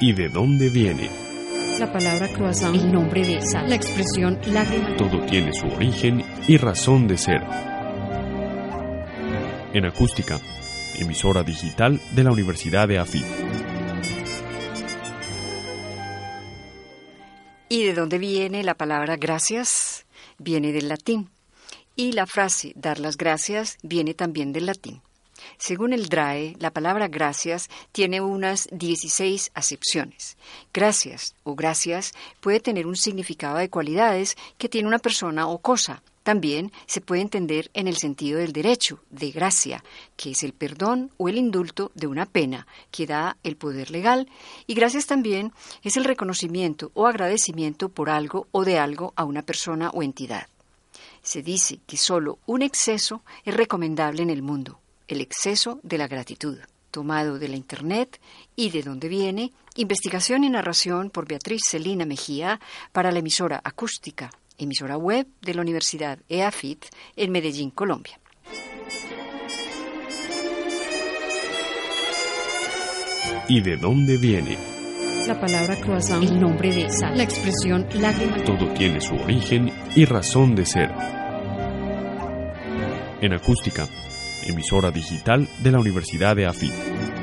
¿Y de dónde viene? La palabra croissant, el nombre de sal, la expresión lágrima. Todo tiene su origen y razón de ser. En acústica, emisora digital de la Universidad de AFIT. ¿Y de dónde viene la palabra gracias? Viene del latín. Y la frase dar las gracias viene también del latín. Según el DRAE, la palabra gracias tiene unas 16 acepciones. Gracias o gracias puede tener un significado de cualidades que tiene una persona o cosa. También se puede entender en el sentido del derecho, de gracia, que es el perdón o el indulto de una pena que da el poder legal, y gracias también es el reconocimiento o agradecimiento por algo o de algo a una persona o entidad. Se dice que solo un exceso es recomendable en el mundo, el exceso de la gratitud, tomado de la Internet y de dónde viene, investigación y narración por Beatriz Celina Mejía para la emisora acústica, emisora web de la Universidad EAFIT en Medellín, Colombia. ¿Y de dónde viene? La palabra croissant, el nombre de sal, la expresión lágrima. Todo tiene su origen y razón de ser. En acústica, emisora digital de la Universidad de AFIT.